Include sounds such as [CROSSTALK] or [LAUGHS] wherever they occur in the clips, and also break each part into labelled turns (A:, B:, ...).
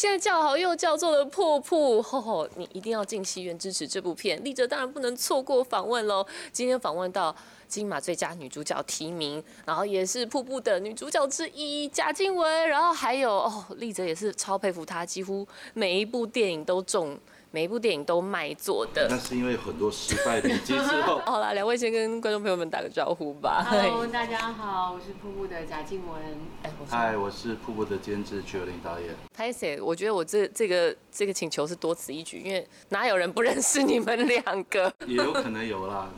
A: 现在叫好又叫座的瀑布，吼吼，你一定要进戏院支持这部片。立哲当然不能错过访问喽。今天访问到金马最佳女主角提名，然后也是瀑布的女主角之一贾静雯，然后还有哦，立哲也是超佩服她，几乎每一部电影都中。每一部电影都卖座的，
B: 那是因为很多失败累积之后。[LAUGHS]
A: 好了，两位先跟观众朋友们打个招呼吧。
C: Hello，大家好，我是瀑布的贾静雯。
B: 嗨，我是瀑布的监制曲友林导演。
A: 拍谁？我觉得我这这个这个请求是多此一举，因为哪有人不认识你们两个？
B: 也有可能有啦。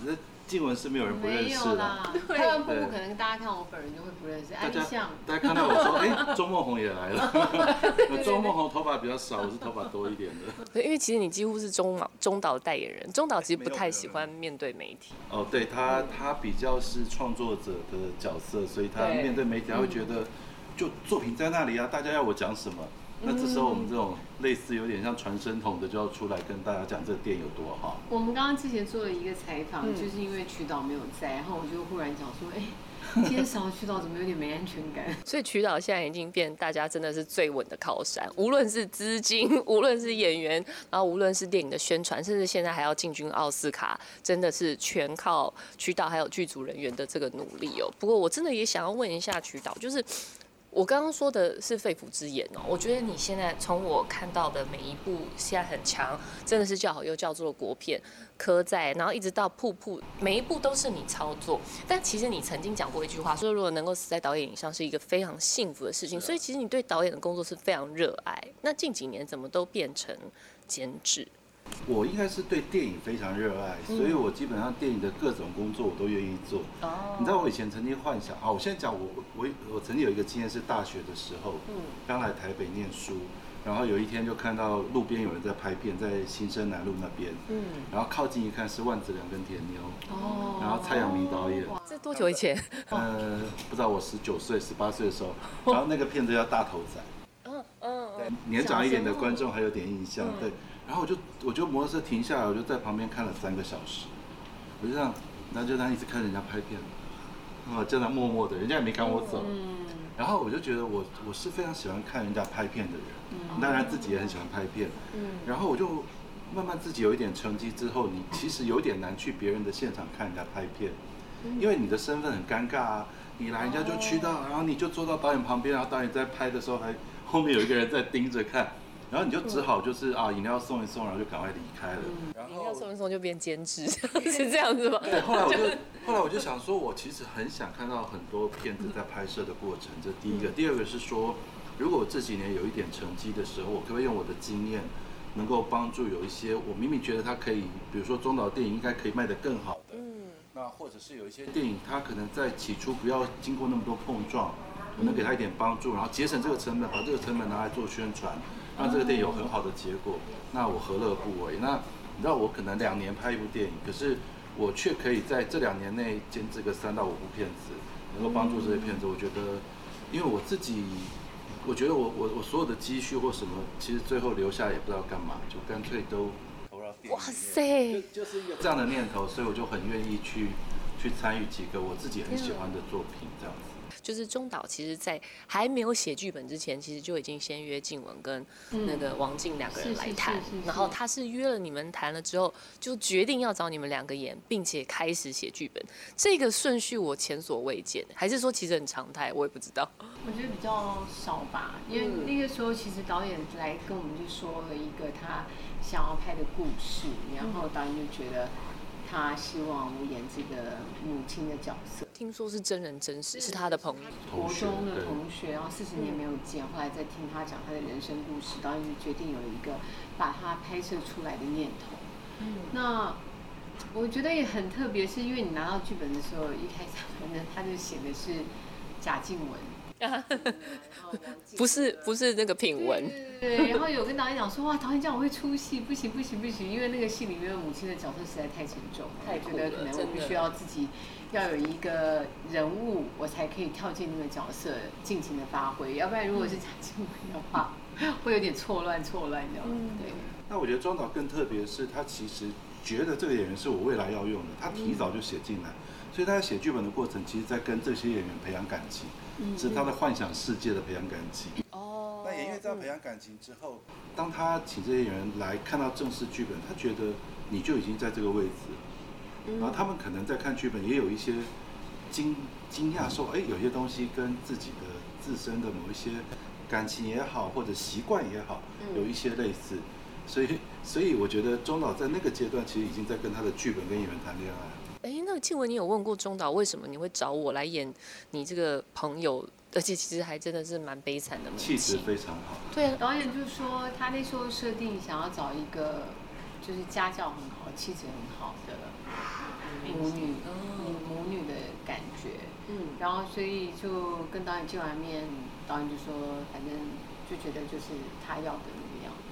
B: 静雯是没有人不认识的，
C: 台湾瀑布可能大家看我本人就会不认识。大家
B: 大家看到我说，[LAUGHS] 哎，周梦红也来了。[LAUGHS] 周梦红头发比较少，我是头发多一点的。
A: 因为其实你几乎是中导中岛代言人，中岛其实不太喜欢面对媒体。
B: 哦，对他他比较是创作者的角色，所以他面对媒体他会觉得，就作品在那里啊，大家要我讲什么？那这时候我们这种类似有点像传声筒的，就要出来跟大家讲这个店有多好。
C: 我们刚刚之前做了一个采访，就是因为渠导没有在，然后我就忽然讲说，哎，今天少了渠导，怎么有点没安全感？[LAUGHS]
A: 所以渠导现在已经变大家真的是最稳的靠山，无论是资金，无论是演员，然后无论是电影的宣传，甚至现在还要进军奥斯卡，真的是全靠渠导还有剧组人员的这个努力哦。不过我真的也想要问一下渠导，就是。我刚刚说的是肺腑之言哦，我觉得你现在从我看到的每一部现在很强，真的是叫好又叫座的国片，科在，然后一直到瀑布，每一部都是你操作。但其实你曾经讲过一句话，说如果能够死在导演椅上是一个非常幸福的事情，所以其实你对导演的工作是非常热爱。那近几年怎么都变成监制？
B: 我应该是对电影非常热爱，所以我基本上电影的各种工作我都愿意做。哦，你知道我以前曾经幻想啊，我现在讲我我我曾经有一个经验是大学的时候，嗯，刚来台北念书，然后有一天就看到路边有人在拍片，在新生南路那边，嗯，然后靠近一看是万梓良跟田妞，哦，然后蔡阳明导演，
A: 这多久以前？
B: 呃，不知道我十九岁、十八岁的时候，[LAUGHS] 然后那个片子叫《大头仔》，嗯嗯，对，年长一点的观众还有点印象，对。然后我就我就摩托车停下来，我就在旁边看了三个小时，我就这样，然后就这样一直看人家拍片，啊，这样默默的，人家也没赶我走。嗯。然后我就觉得我我是非常喜欢看人家拍片的人，嗯。当然自己也很喜欢拍片。嗯。然后我就慢慢自己有一点成绩之后，你其实有点难去别人的现场看人家拍片，因为你的身份很尴尬啊。你来人家就去到，然后你就坐到导演旁边，然后导演在拍的时候还后面有一个人在盯着看。然后你就只好就是啊，饮料送一送，然后就赶快离开了。然
A: 后饮料送一送就变兼职，[LAUGHS] 是这样子吗？
B: 对，后来我就 [LAUGHS] 后来我就想说，我其实很想看到很多片子在拍摄的过程。这第一个，第二个是说，如果我这几年有一点成绩的时候，我可不可以用我的经验，能够帮助有一些我明明觉得它可以，比如说中岛电影应该可以卖得更好的，嗯，那或者是有一些电影，它可能在起初不要经过那么多碰撞，我能给他一点帮助，然后节省这个成本，把这个成本拿来做宣传。让这个电影有很好的结果，那我何乐不为？那你知道我可能两年拍一部电影，可是我却可以在这两年内监制个三到五部片子，能够帮助这些片子。我觉得，因为我自己，我觉得我我我所有的积蓄或什么，其实最后留下也不知道干嘛，就干脆都投到电影。哇塞！就就是有这样的念头，所以我就很愿意去去参与几个我自己很喜欢的作品，这样子。
A: 就是中岛，其实，在还没有写剧本之前，其实就已经先约静雯跟那个王静两个人来谈，然后他是约了你们谈了之后，就决定要找你们两个演，并且开始写剧本。这个顺序我前所未见，还是说其实很常态，我也不知道。
C: 我觉得比较少吧，因为那个时候其实导演来跟我们就说了一个他想要拍的故事，然后导演就觉得。他希望我演这个母亲的角色。
A: 听说是真人真事，是他的朋友，
C: 国中的同学，然后四十年没有见，后来在听他讲他的人生故事，导演就决定有一个把他拍摄出来的念头。嗯，那我觉得也很特别，是因为你拿到剧本的时候，一开始反正他就写的是贾静雯。[LAUGHS]
A: 不是不是那个品文，
C: 对对然后有跟导演讲说，哇，导演这样我会出戏，不行不行不行，因为那个戏里面的母亲的角色实在太沉重，他也觉得可能我必须要自己要有一个人物，我才可以跳进那个角色，尽情的发挥，要不然如果是贾静雯的话，[LAUGHS] 会有点错乱错乱这样。对。
B: 那我觉得庄导更特别是，他其实觉得这个演员是我未来要用的，他提早就写进来。所以他在写剧本的过程，其实在跟这些演员培养感情，是他的幻想世界的培养感情。哦。那也因为这样培培养感情之后，当他请这些演员来看到正式剧本，他觉得你就已经在这个位置，然后他们可能在看剧本也有一些惊惊讶，说，哎，有些东西跟自己的自身的某一些感情也好，或者习惯也好，有一些类似，所以，所以我觉得钟导在那个阶段其实已经在跟他的剧本跟演员谈恋爱。
A: 哎，那静雯，你有问过中导为什么你会找我来演你这个朋友？而且其实还真的是蛮悲惨的，
B: 气质非常好。
A: 对，
C: 导演就说他那时候设定想要找一个就是家教很好、气质很好的母女，嗯母女的感觉。嗯，然后所以就跟导演见完面，导演就说，反正就觉得就是他要的那个样子。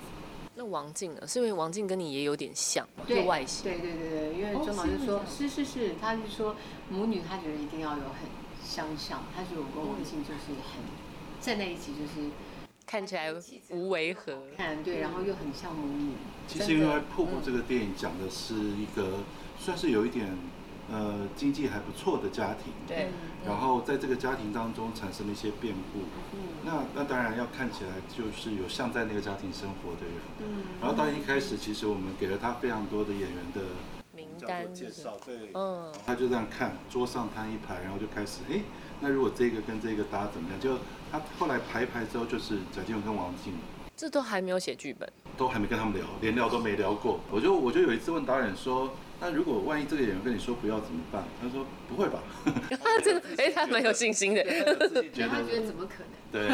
A: 那王静呢？是因为王静跟你也有点像，就外形。
C: 对对对对，因为周老师说，是是是，他是说母女，他觉得一定要有很。相像，他觉得我跟王静就是很站在一起，就是
A: 看起来无违和，
C: 看对，然后又很像母女。
B: 其实因为《瀑布》这个电影讲的是一个算是有一点呃经济还不错的家庭，
A: 对，
B: 然后在这个家庭当中产生了一些变故，那那当然要看起来就是有像在那个家庭生活的人，嗯，然后当一开始其实我们给了他非常多的演员的名。
A: 单
B: 介绍对，嗯，他就这样看，桌上摊一排，然后就开始，哎，那如果这个跟这个搭怎么样？就他后来排一排之后，就是贾静雯跟王静，
A: 这都还没有写剧本，
B: 都还没跟他们聊，连聊都没聊过。我就我就有一次问导演说。那如果万一这个演员跟你说不要怎么办？他说不会吧。
A: 他 [LAUGHS] 真的，哎，他蛮有信心的。
C: 他觉得怎么可能？
B: 对。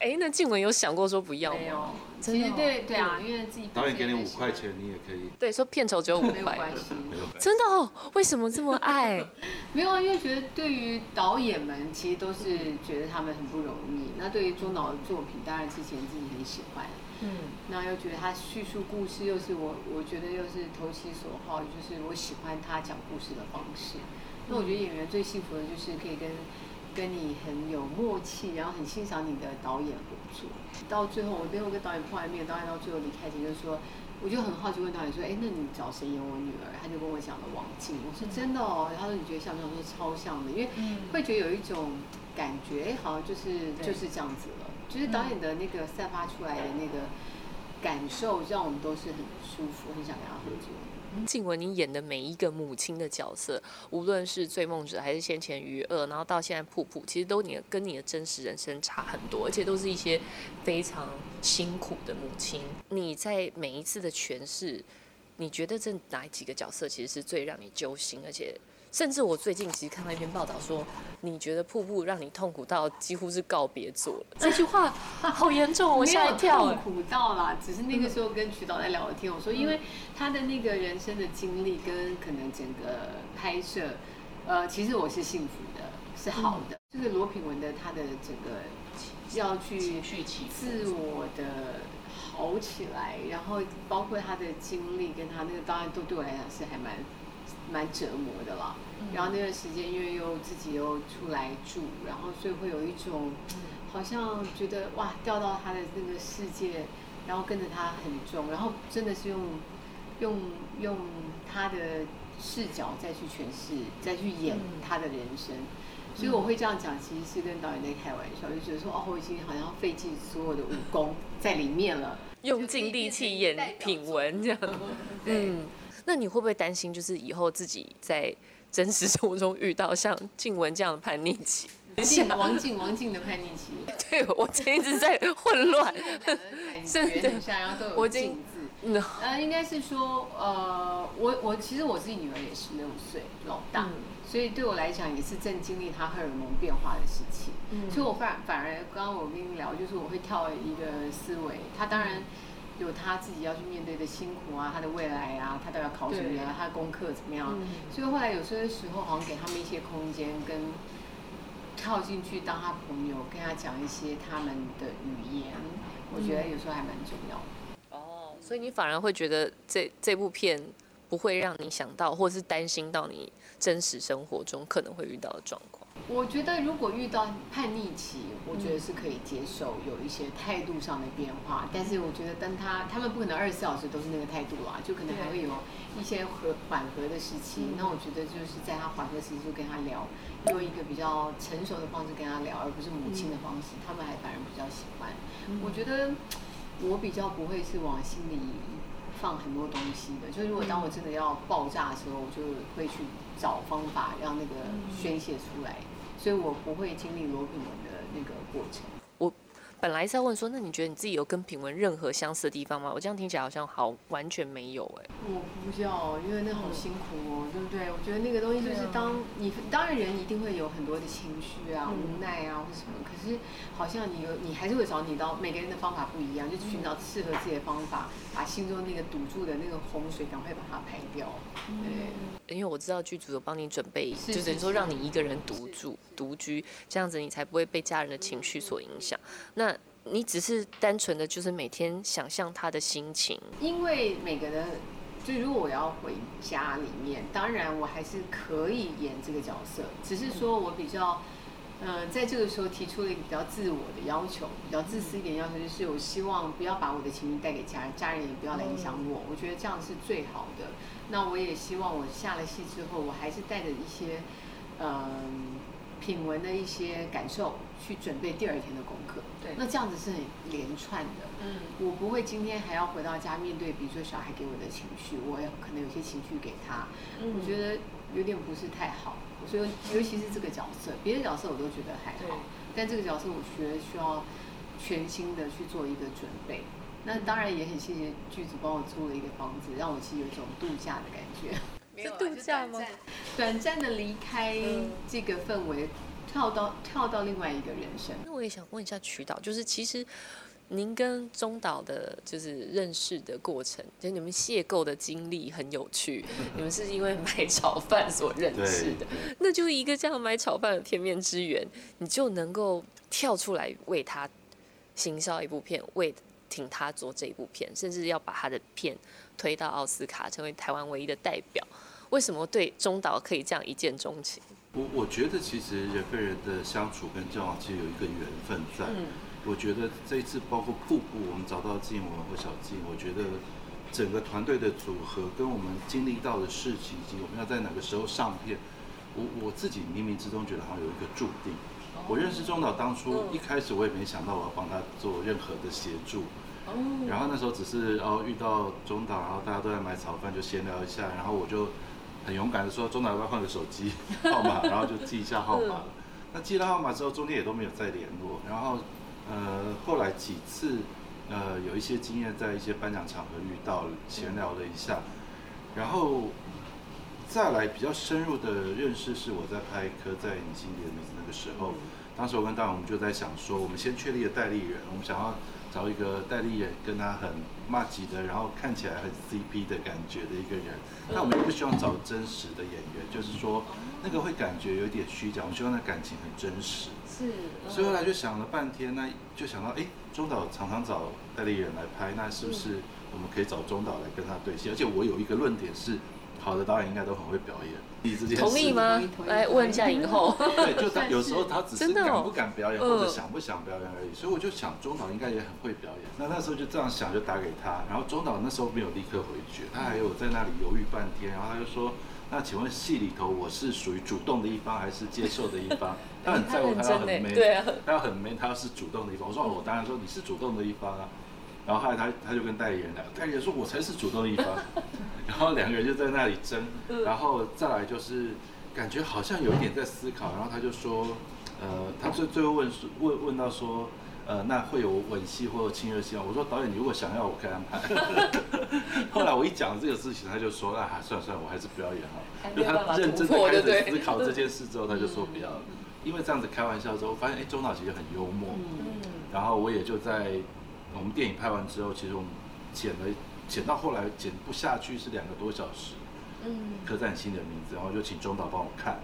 B: [LAUGHS]
A: 哎，那静雯有想过说不要吗？
C: 没有。其实对对啊，因为自己
B: 导演给你五块钱，你也可以。
A: 对，说片酬只有五块。
C: 没有关系。
A: 真的哦？为什么这么爱？[LAUGHS]
C: 没有啊，因为觉得对于导演们，其实都是觉得他们很不容易。那对于中岛的作品，当然之前自己很喜欢。嗯，那又觉得他叙述故事又是我，我觉得又是投其所好，就是我喜欢他讲故事的方式。那我觉得演员最幸福的就是可以跟跟你很有默契，然后很欣赏你的导演合作。到最后，我最后跟导演碰完面，导演到最后离开前就说，我就很好奇问导演说，哎，那你找谁演我女儿？他就跟我讲了王静。我说真的哦，他说你觉得像不像？说超像的，因为会觉得有一种感觉，哎，好像就是就是这样子了。就是导演的那个散发出来的那个感受，让我们都是很舒服，很想跟他合作。
A: 静雯，你演的每一个母亲的角色，无论是《醉梦者》还是先前《余恶》，然后到现在《瀑布》，其实都你跟你的真实人生差很多，而且都是一些非常辛苦的母亲。你在每一次的诠释，你觉得这哪几个角色其实是最让你揪心，而且？甚至我最近其实看到一篇报道说，你觉得瀑布让你痛苦到几乎是告别作了。这句话好严重，我吓一跳。
C: 痛苦到啦，只是那个时候跟曲导在聊天，我说因为他的那个人生的经历跟可能整个拍摄，呃，其实我是幸福的，是好的。就是罗品文的他的整个要去自我的好起来，然后包括他的经历跟他那个，当然都对我来讲是还蛮。蛮折磨的啦，然后那段时间因为又自己又出来住，然后所以会有一种，好像觉得哇掉到他的那个世界，然后跟着他很重，然后真的是用用用他的视角再去诠释，再去演他的人生，所以我会这样讲，其实是跟导演在开玩笑，就觉得说哦，我已经好像费尽所有的武功在里面了，[LAUGHS]
A: 用尽力气演品文这样，[LAUGHS] 嗯。那你会不会担心，就是以后自己在真实生活中遇到像静雯这样的叛逆期？
C: 王静王静的叛逆期，[LAUGHS]
A: 对我一直在混乱，
C: 真的，然后都有静字。呃，应该是说，呃，我我其实我自己女儿也十六岁，老大，所以对我来讲也是正经历他荷尔蒙变化的时期。所以我反反而刚刚我跟你聊，就是我会跳一个思维，他当然。有他自己要去面对的辛苦啊，他的未来啊，他都要考什么啊，他的功课怎么样？所以后来有些时候好像给他们一些空间，跟跳进去当他朋友，跟他讲一些他们的语言，我觉得有时候还蛮重要的。
A: 哦，所以你反而会觉得这这部片不会让你想到，或是担心到你真实生活中可能会遇到的状况。
C: 我觉得如果遇到叛逆期，我觉得是可以接受有一些态度上的变化。但是我觉得，当他他们不可能二十四小时都是那个态度啦，就可能还会有一些和缓和的时期。那我觉得就是在他缓和时期就跟他聊用一个比较成熟的方式跟他聊，而不是母亲的方式，他们还反而比较喜欢。我觉得我比较不会是往心里放很多东西的，就是如果当我真的要爆炸的时候，我就会去找方法让那个宣泄出来，所以我不会经历罗品文的那个过程。
A: 本来是要问说，那你觉得你自己有跟品文任何相似的地方吗？我这样听起来好像好完全没有哎。
C: 我不要，因为那好辛苦哦，对不对？我觉得那个东西就是当你当然人一定会有很多的情绪啊、无奈啊或什么，可是好像你有你还是会找你到每个人的方法不一样，就寻找适合自己的方法，把心中那个堵住的那个洪水赶快把它排掉。
A: 对，因为我知道剧组有帮你准备，就等于说让你一个人独住独居，这样子你才不会被家人的情绪所影响。那你只是单纯的就是每天想象他的心情，
C: 因为每个人，就如果我要回家里面，当然我还是可以演这个角色，只是说我比较，嗯，在这个时候提出了一个比较自我的要求，比较自私一点要求，就是我希望不要把我的情绪带给家人，家人也不要来影响我，我觉得这样是最好的。那我也希望我下了戏之后，我还是带着一些，嗯。品文的一些感受，去准备第二天的功课。
A: 对，
C: 那这样子是很连串的。嗯，我不会今天还要回到家面对，比如说小孩给我的情绪，我也可能有些情绪给他。嗯，我觉得有点不是太好。所以，尤其是这个角色，别的角色我都觉得还好，但这个角色我觉得需要全新的去做一个准备。那当然也很谢谢剧组帮我租了一个房子，让我其实有一种度假的感觉。
A: 是度假吗？
C: 短暂的离开这个氛围，跳到跳到另外一个人生。
A: 那我也想问一下曲导，就是其实您跟中岛的，就是认识的过程，就你们邂逅的经历很有趣。你们是因为买炒饭所认识的，那就一个这样买炒饭的天面之缘，你就能够跳出来为他行销一部片，为挺他做这一部片，甚至要把他的片推到奥斯卡，成为台湾唯一的代表。为什么对中岛可以这样一见钟情？
B: 我我觉得其实人跟人的相处跟交往其实有一个缘分在。嗯，我觉得这一次包括瀑布，我们找到静文和小静，我觉得整个团队的组合跟我们经历到的事情，以及我们要在哪个时候上片，我我自己冥冥之中觉得好像有一个注定。我认识中岛当初一开始我也没想到我要帮他做任何的协助。哦。然后那时候只是哦遇到中岛，然后大家都在买炒饭，就闲聊一下，然后我就。很勇敢的说，中岛要不要换个手机 [LAUGHS] 号码，然后就记一下号码了。那记了号码之后，中间也都没有再联络。然后，呃，后来几次，呃，有一些经验，在一些颁奖场合遇到，闲聊了一下。然后，再来比较深入的认识，是我在拍《刻在你心底的名字》那个时候。当时我跟导演，我们就在想说，我们先确立了代理人，我们想要。找一个代理人跟他很骂级的，然后看起来很 CP 的感觉的一个人，那我们又不希望找真实的演员，就是说那个会感觉有点虚假，我们希望那感情很真实。
C: 是。
B: 所以后来就想了半天，那就想到，哎，中岛常常找代理人来拍，那是不是我们可以找中岛来跟他对戏？而且我有一个论点是。好的导演应该都很会表演，你
A: 同意吗？来问一下影后。
B: 对，就 [LAUGHS] 他有时候他只是敢不敢表演，或者想不想表演而已。所以我就想中岛应该也很会表演。那那时候就这样想，就打给他。然后中岛那时候没有立刻回绝，他还有在那里犹豫半天。然后他就说：“那请问戏里头我是属于主动的一方还是接受的一方？” [LAUGHS] 他很在乎，他要很 man，他要很 man，他要是主动的一方。我说：“我当然说你是主动的一方啊。”然后后来他他就跟代理人聊，代理人说：“我才是主动的一方。[LAUGHS] ”然后两个人就在那里争，然后再来就是感觉好像有一点在思考，然后他就说，呃，他最最后问问问到说，呃，那会有吻戏或者亲热戏吗？我说导演，你如果想要，我可以安排。[LAUGHS] 后来我一讲这个事情，他就说，啊，算了算了，我还是不要演好。就他认真的开始思考这件事之后，他就说不要，因为这样子开玩笑之后，发现哎，中岛其实很幽默。然后我也就在我们电影拍完之后，其实我们剪了。剪到后来剪不下去是两个多小时，嗯，刻在你心的名字，然后就请中导帮我看，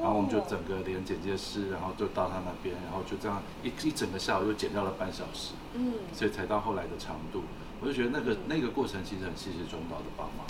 B: 然后我们就整个连剪接师，然后就到他那边，然后就这样一一整个下午就剪掉了半小时，嗯，所以才到后来的长度。我就觉得那个那个过程其实很谢谢中导的帮忙，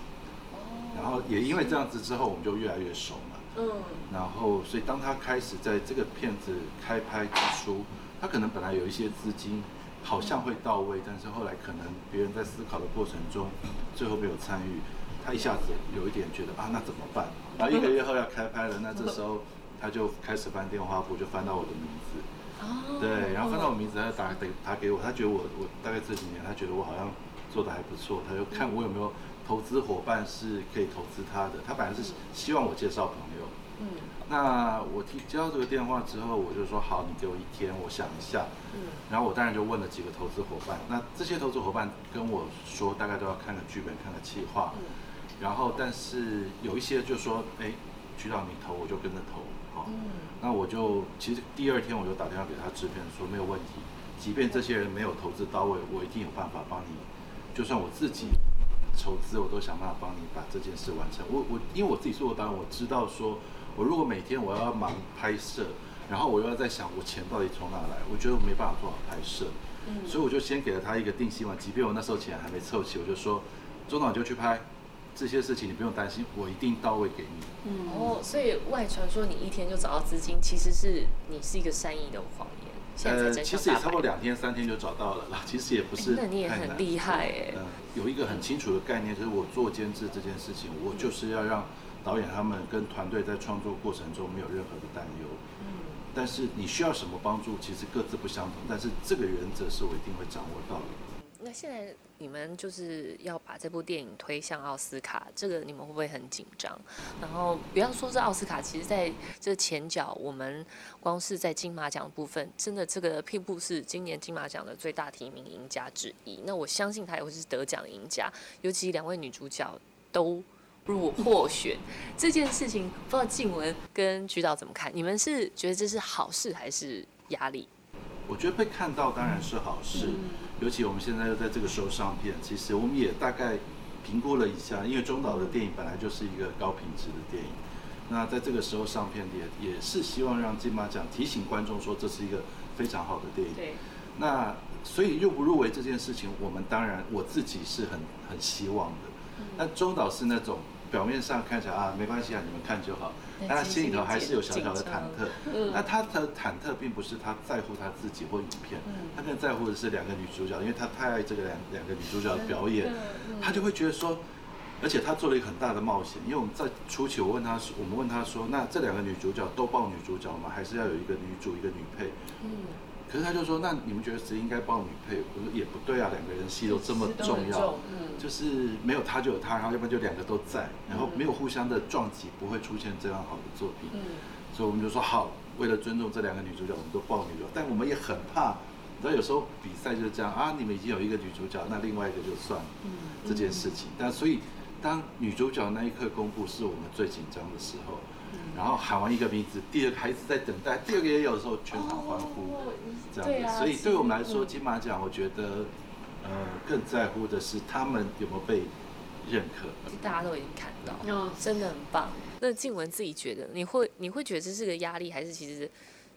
B: 哦，然后也因为这样子之后我们就越来越熟嘛，嗯，然后所以当他开始在这个片子开拍之初，他可能本来有一些资金。好像会到位，但是后来可能别人在思考的过程中，最后没有参与，他一下子有一点觉得啊，那怎么办？然后一个月后要开拍了，那这时候他就开始翻电话簿，就翻到我的名字。
A: 哦。
B: 对，然后翻到我名字，他就打打打给我，他觉得我我大概这几年，他觉得我好像做的还不错，他就看我有没有投资伙伴是可以投资他的。他本来是希望我介绍朋友。嗯。那我听接到这个电话之后，我就说好，你给我一天，我想一下。嗯。然后我当然就问了几个投资伙伴，那这些投资伙伴跟我说，大概都要看个剧本，看个计划。嗯。然后，但是有一些就说，哎，渠道你投，我就跟着投。好。嗯。那我就其实第二天我就打电话给他制片说没有问题，即便这些人没有投资到位，我一定有办法帮你。就算我自己筹资，我都想办法帮你把这件事完成。我我因为我自己做过导演，我知道说。我如果每天我要忙拍摄，然后我又要在想我钱到底从哪来，我觉得我没办法做好拍摄，嗯，所以我就先给了他一个定心丸，即便我那时候钱还没凑齐，我就说，中导就去拍，这些事情你不用担心，我一定到位给你。
A: 嗯，哦，所以外传说你一天就找到资金，其实是你是一个善意的谎言。呃，
B: 其实也差不多两天三天就找到了啦，[LAUGHS] 其实也不是
A: 那你也很厉害哎。嗯，
B: 有一个很清楚的概念，就是我做监制这件事情，我就是要让。导演他们跟团队在创作过程中没有任何的担忧，嗯，但是你需要什么帮助，其实各自不相同，但是这个原则是我一定会掌握到的。
A: 那现在你们就是要把这部电影推向奥斯卡，这个你们会不会很紧张？然后不要说这奥斯卡，其实在这前脚，我们光是在金马奖部分，真的这个聘布是今年金马奖的最大提名赢家之一。那我相信他也会是得奖赢家，尤其两位女主角都。入获选这件事情，不知道静文跟局导怎么看？你们是觉得这是好事还是压力？
B: 我觉得被看到当然是好事，尤其我们现在又在这个时候上片，其实我们也大概评估了一下，因为中岛的电影本来就是一个高品质的电影，那在这个时候上片也也是希望让金马奖提醒观众说这是一个非常好的电影。
A: 对。
B: 那所以入不入围这件事情，我们当然我自己是很很希望的。那中岛是那种表面上看起来啊没关系啊，你们看就好，但他心里头还是有小小的忐忑。那他的忐忑并不是他在乎他自己或影片，他更在乎的是两个女主角，因为他太爱这个两两个女主角的表演，他就会觉得说，而且他做了一个很大的冒险，因为我们在初期我问他，我们问他说，那这两个女主角都抱女主角吗？还是要有一个女主一个女配？可是他就说，那你们觉得谁应该报女配？我说也不对啊，两个人戏都这么重要，就是没有他就有他，然后要不然就两个都在，然后没有互相的撞击，不会出现这样好的作品。所以我们就说好，为了尊重这两个女主角，我们都报女主角。但我们也很怕，你知道有时候比赛就是这样啊，你们已经有一个女主角，那另外一个就算了这件事情。但所以当女主角那一刻公布，是我们最紧张的时候。然后喊完一个名字，第二个孩子在等待，第二个也有的时候全场欢呼，这样子。所以对我们来说，金马奖我觉得，呃，更在乎的是他们有没有被认可。
A: 大家都已经看到，真的很棒。那静雯自己觉得，你会你会觉得这是个压力，还是其实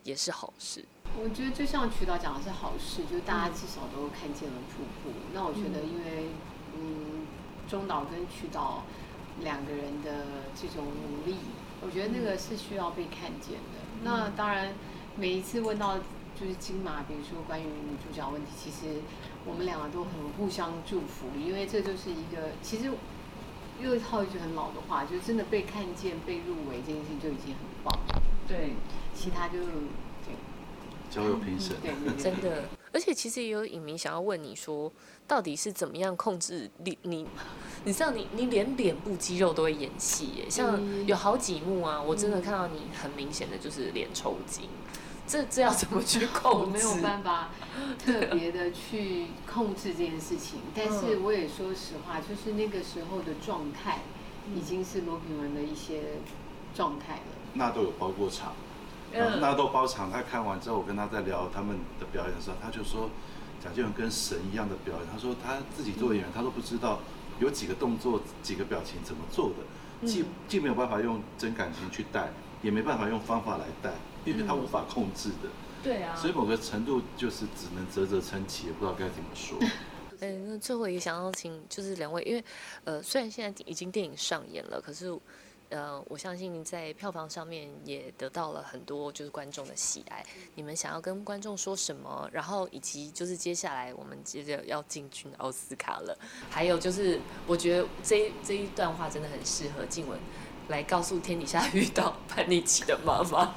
A: 也是好事？
C: 我觉得就像渠道讲的是好事，就大家至少都看见了瀑布。那我觉得，因为嗯，中岛跟渠导两个人的这种努力。我觉得那个是需要被看见的。那当然，每一次问到就是金马，比如说关于女主角问题，其实我们两个都很互相祝福，因为这就是一个其实又套一句很老的话，就真的被看见、被入围这件事情就已经很棒。
A: 对，
C: 其他就
B: 交友评审。
C: 对，
A: 真的。而且其实也有影迷想要问你说，到底是怎么样控制你你？你知道你你连脸部肌肉都会演戏耶，像有好几幕啊，我真的看到你很明显的就是脸抽筋，这这要怎么去 [LAUGHS] 控制？
C: 没有办法特别的去控制这件事情，但是我也说实话，就是那个时候的状态已经是罗品文的一些状态了。
B: 那都有包过场，那都包场。他看完之后，我跟他在聊他们的表演的时候，他就说蒋介文跟神一样的表演。他说他自己做演员，他都不知道。有几个动作、几个表情怎么做的，既既没有办法用真感情去带，也没办法用方法来带，因为他无法控制的。
A: 对啊。
B: 所以某个程度就是只能啧啧称奇，也不知道该怎么说。[LAUGHS]
A: 嗯，那最后也想要请就是两位，因为呃，虽然现在已经电影上演了，可是。呃，我相信在票房上面也得到了很多就是观众的喜爱。你们想要跟观众说什么？然后以及就是接下来我们接着要进军奥斯卡了。还有就是，我觉得这这一段话真的很适合静雯。来告诉天底下遇到叛逆期的妈妈。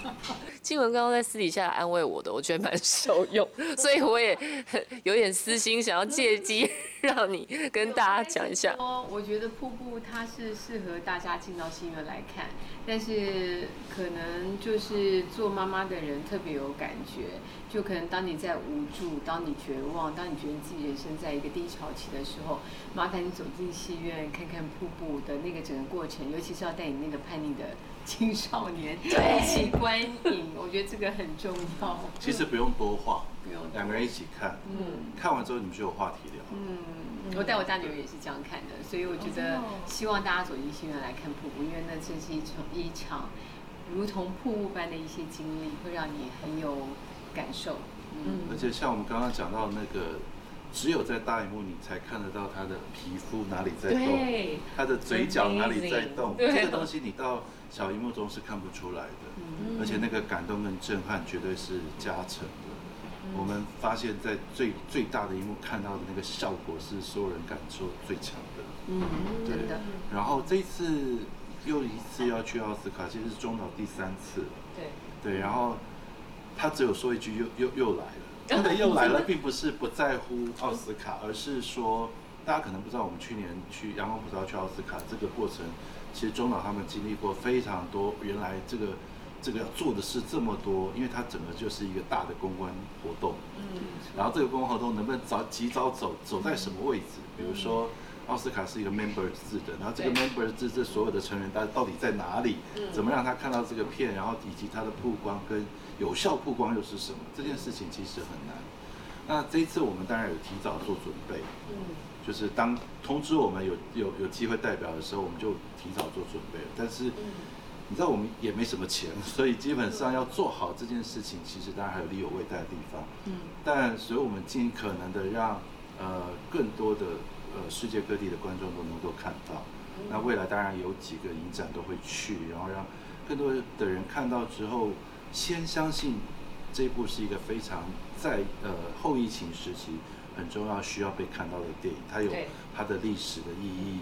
A: 静文刚刚在私底下安慰我的，我觉得蛮受用，[LAUGHS] 所以我也 [LAUGHS] 有点私心，想要借机让你跟大家讲一下。
C: 我觉得瀑布它是适合大家进到戏院来看，但是可能就是做妈妈的人特别有感觉，就可能当你在无助、当你绝望、当你觉得自己人生在一个低潮期的时候，麻烦你走进戏院看看瀑布的那个整个过程，尤其是要带你那个叛逆的。青少年一起观影，[LAUGHS] 我觉得这个很重要。
B: 其实不用多话，
C: 不用
B: 两个人一起看。嗯，看完之后你们就有话题聊。
C: 嗯，我带我大女儿也是这样看的，所以我觉得希望大家走进戏院来看瀑布，因为那真是一场一场如同瀑布般的一些经历，会让你很有感受。
B: 嗯，而且像我们刚刚讲到那个。只有在大荧幕，你才看得到他的皮肤哪里在动，他的嘴角哪里在动。这个东西你到小荧幕中是看不出来的，而且那个感动跟震撼绝对是加成的。我们发现，在最最大的荧幕看到的那个效果是所有人感受最强的。嗯，对。然后这次又一次要去奥斯卡，其实是中岛第三次。
C: 对。
B: 对，然后他只有说一句，又又又来了。真的又来了，并不是不在乎奥斯卡，而是说大家可能不知道，我们去年去阳光普照去奥斯卡这个过程，其实中岛他们经历过非常多。原来这个这个要做的事这么多，因为它整个就是一个大的公关活动。嗯。然后这个公关活动能不能早及早走走在什么位置？比如说奥斯卡是一个 member 制的，然后这个 member 制这所有的成员他到底在哪里？怎么让他看到这个片？然后以及他的曝光跟。有效曝光又是什么？这件事情其实很难。那这一次我们当然有提早做准备，嗯，就是当通知我们有有有机会代表的时候，我们就提早做准备。但是，你知道我们也没什么钱，所以基本上要做好这件事情，其实当然还有力有未待的地方，嗯。但所以我们尽可能的让呃更多的呃世界各地的观众都能够看到。那未来当然有几个影展都会去，然后让更多的人看到之后。先相信这部是一个非常在呃后疫情时期很重要需要被看到的电影，它有它的历史的意义，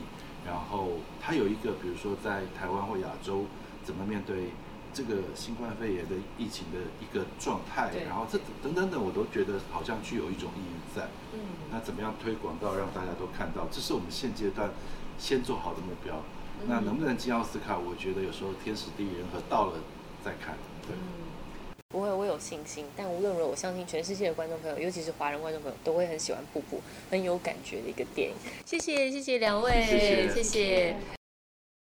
B: 然后它有一个比如说在台湾或亚洲怎么面对这个新冠肺炎的疫情的一个状态，然后这等等等我都觉得好像具有一种意义在。嗯，那怎么样推广到让大家都看到？这是我们现阶段先做好的目标。那能不能进奥斯卡？我觉得有时候天时地利人和到了再看。对。
A: 不会，我有信心。但无论如何，我相信全世界的观众朋友，尤其是华人观众朋友，都会很喜欢《瀑布》，很有感觉的一个电影。谢谢，谢谢两位，谢谢。